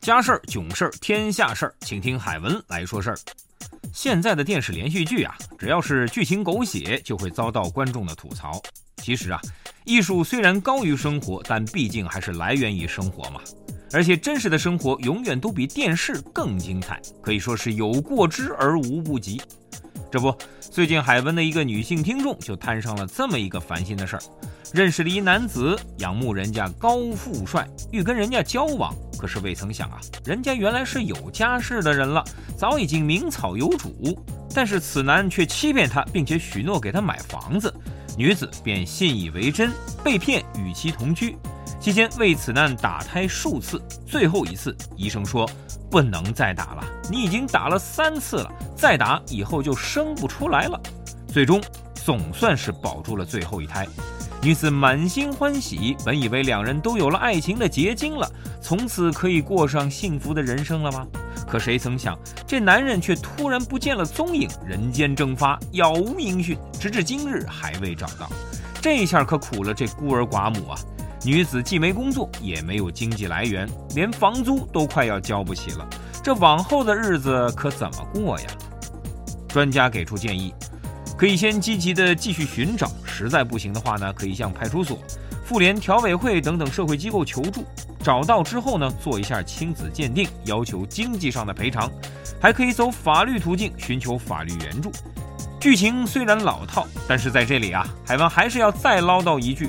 家事儿、囧事儿、天下事儿，请听海文来说事儿。现在的电视连续剧啊，只要是剧情狗血，就会遭到观众的吐槽。其实啊，艺术虽然高于生活，但毕竟还是来源于生活嘛。而且真实的生活永远都比电视更精彩，可以说是有过之而无不及。这不，最近海文的一个女性听众就摊上了这么一个烦心的事儿：认识了一男子，仰慕人家高富帅，欲跟人家交往。可是未曾想啊，人家原来是有家室的人了，早已经名草有主。但是此男却欺骗她，并且许诺给她买房子，女子便信以为真，被骗与其同居。期间为此男打胎数次，最后一次医生说不能再打了，你已经打了三次了，再打以后就生不出来了。最终总算是保住了最后一胎。女子满心欢喜，本以为两人都有了爱情的结晶了，从此可以过上幸福的人生了吗？可谁曾想，这男人却突然不见了踪影，人间蒸发，杳无音讯，直至今日还未找到。这下可苦了这孤儿寡母啊！女子既没工作，也没有经济来源，连房租都快要交不起了，这往后的日子可怎么过呀？专家给出建议。可以先积极的继续寻找，实在不行的话呢，可以向派出所、妇联调委会等等社会机构求助。找到之后呢，做一下亲子鉴定，要求经济上的赔偿，还可以走法律途径寻求法律援助。剧情虽然老套，但是在这里啊，海王还是要再唠叨一句。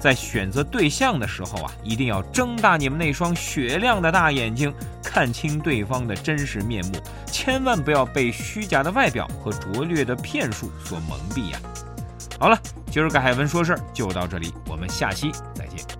在选择对象的时候啊，一定要睁大你们那双雪亮的大眼睛，看清对方的真实面目，千万不要被虚假的外表和拙劣的骗术所蒙蔽呀！好了，今儿个海文说事儿就到这里，我们下期再见。